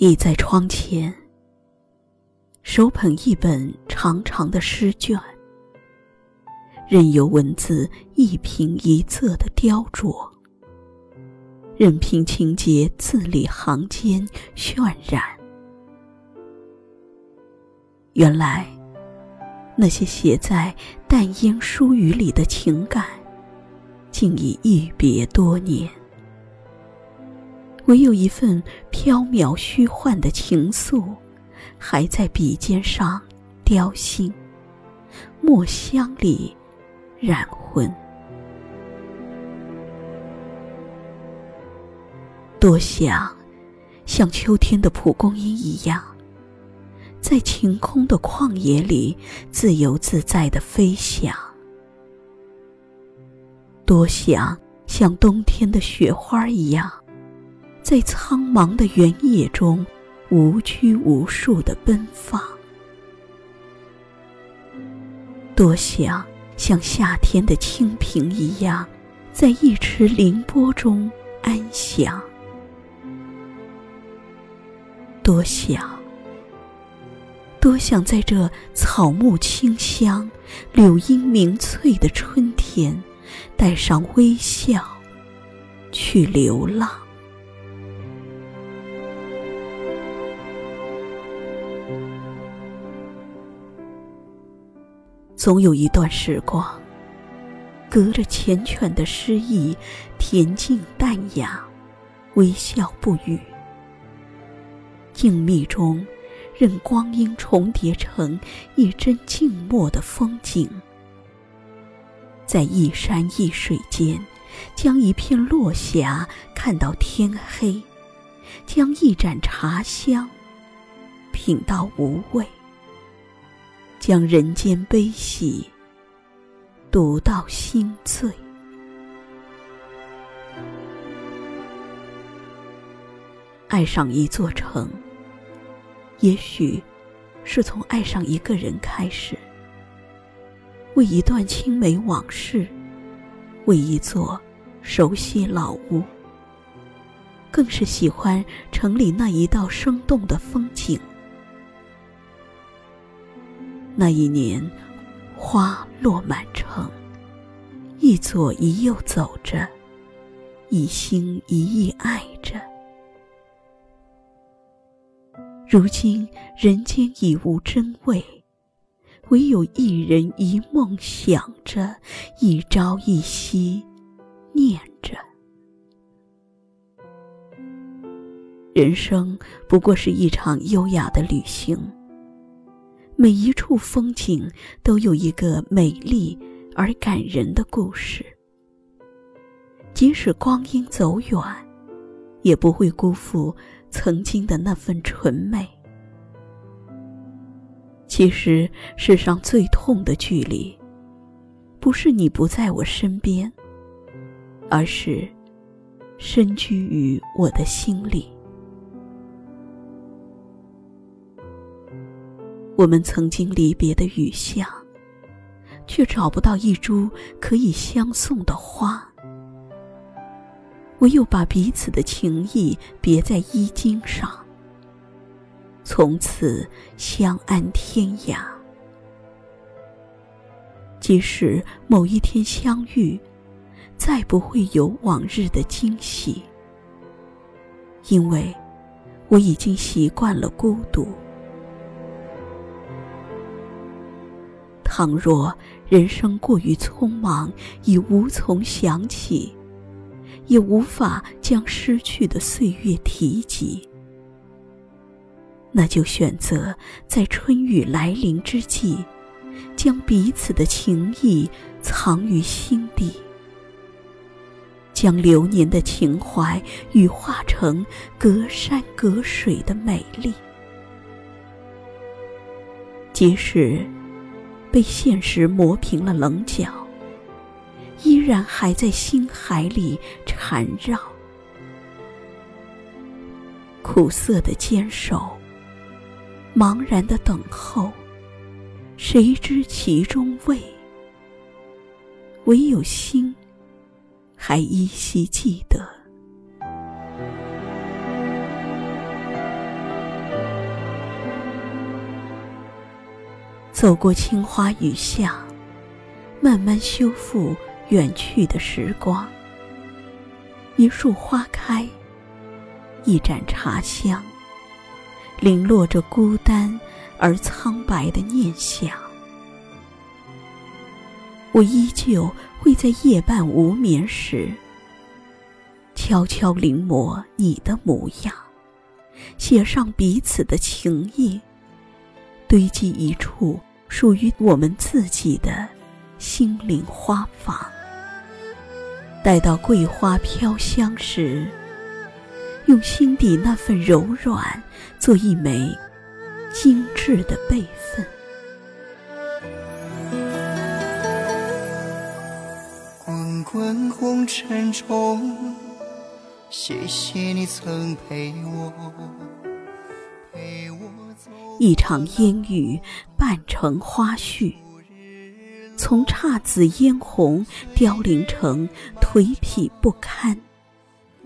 倚在窗前，手捧一本长长的诗卷，任由文字一平一仄的雕琢，任凭情节字里行间渲染。原来，那些写在淡烟疏雨里的情感，竟已一别多年。唯有一份缥缈虚幻的情愫，还在笔尖上雕心，墨香里染魂。多想像秋天的蒲公英一样，在晴空的旷野里自由自在的飞翔。多想像冬天的雪花一样。在苍茫的原野中，无拘无束的奔放。多想像夏天的清平一样，在一池凌波中安详。多想，多想在这草木清香、柳荫明翠的春天，带上微笑，去流浪。总有一段时光，隔着缱绻的诗意，恬静淡雅，微笑不语。静谧中，任光阴重叠成一帧静默的风景，在一山一水间，将一片落霞看到天黑，将一盏茶香品到无味。将人间悲喜读到心醉。爱上一座城，也许是从爱上一个人开始。为一段青梅往事，为一座熟悉老屋，更是喜欢城里那一道生动的风景。那一年，花落满城，一左一右走着，一心一意爱着。如今人间已无真味，唯有一人一梦想着，一朝一夕念着。人生不过是一场优雅的旅行。每一处风景都有一个美丽而感人的故事，即使光阴走远，也不会辜负曾经的那份纯美。其实，世上最痛的距离，不是你不在我身边，而是身居于我的心里。我们曾经离别的雨巷，却找不到一株可以相送的花。唯有把彼此的情谊别在衣襟上，从此相安天涯。即使某一天相遇，再不会有往日的惊喜，因为我已经习惯了孤独。倘若人生过于匆忙，已无从想起，也无法将失去的岁月提及，那就选择在春雨来临之际，将彼此的情谊藏于心底，将流年的情怀羽化成隔山隔水的美丽，即使。被现实磨平了棱角，依然还在心海里缠绕。苦涩的坚守，茫然的等候，谁知其中味？唯有心，还依稀记得。走过青花雨下，慢慢修复远去的时光。一树花开，一盏茶香，零落着孤单而苍白的念想。我依旧会在夜半无眠时，悄悄临摹你的模样，写上彼此的情意，堆积一处属于我们自己的心灵花房。待到桂花飘香时，用心底那份柔软，做一枚精致的备份。滚滚红尘中，谢谢你曾陪我，一场烟雨半成花絮。从姹紫嫣红凋零成颓圮不堪，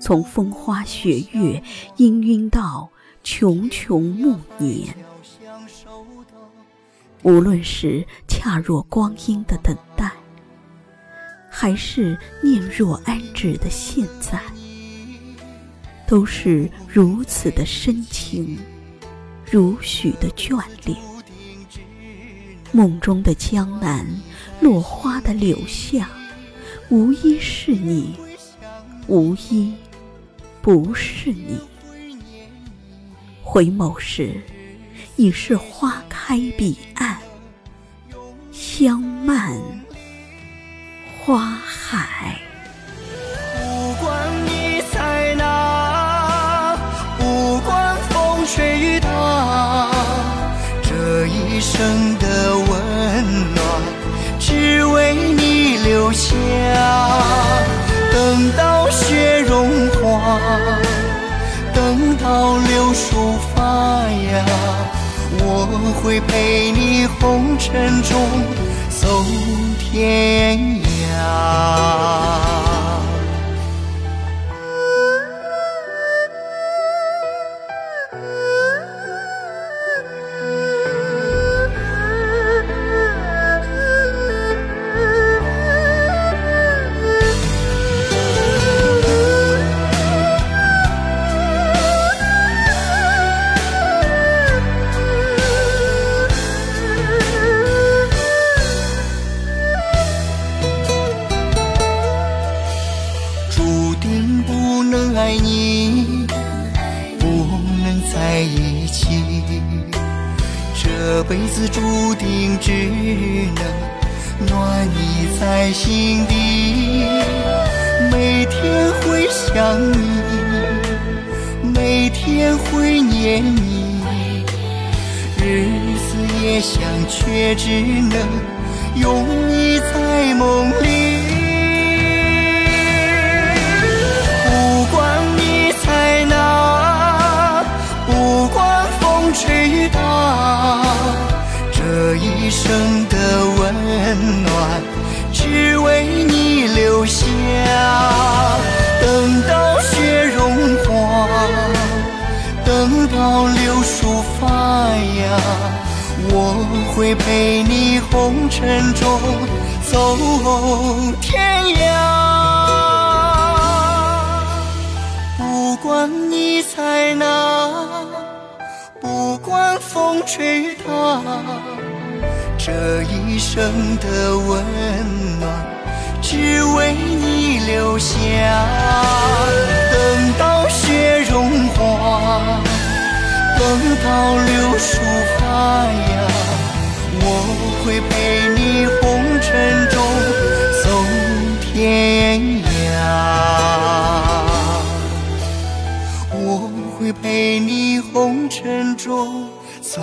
从风花雪月氤氲到茕茕暮年。无论是恰若光阴的等待，还是念若安止的现在，都是如此的深情，如许的眷恋。梦中的江南。落花的柳巷，无一是你，无一不是你。回眸时，已是花开彼会陪你红尘中走天涯。在心底，每天会想你，每天会念你，日思夜想却只能拥你在梦里。不管你在哪，不管风吹雨打。这一生的温暖，等到柳树发芽，我会陪你红尘中走天涯。不管你在哪，不管风吹雨打。这一生的温暖，只为你留下。等到雪融化，等到柳树发芽，我会陪你红尘中走天涯。我会陪你红尘中走。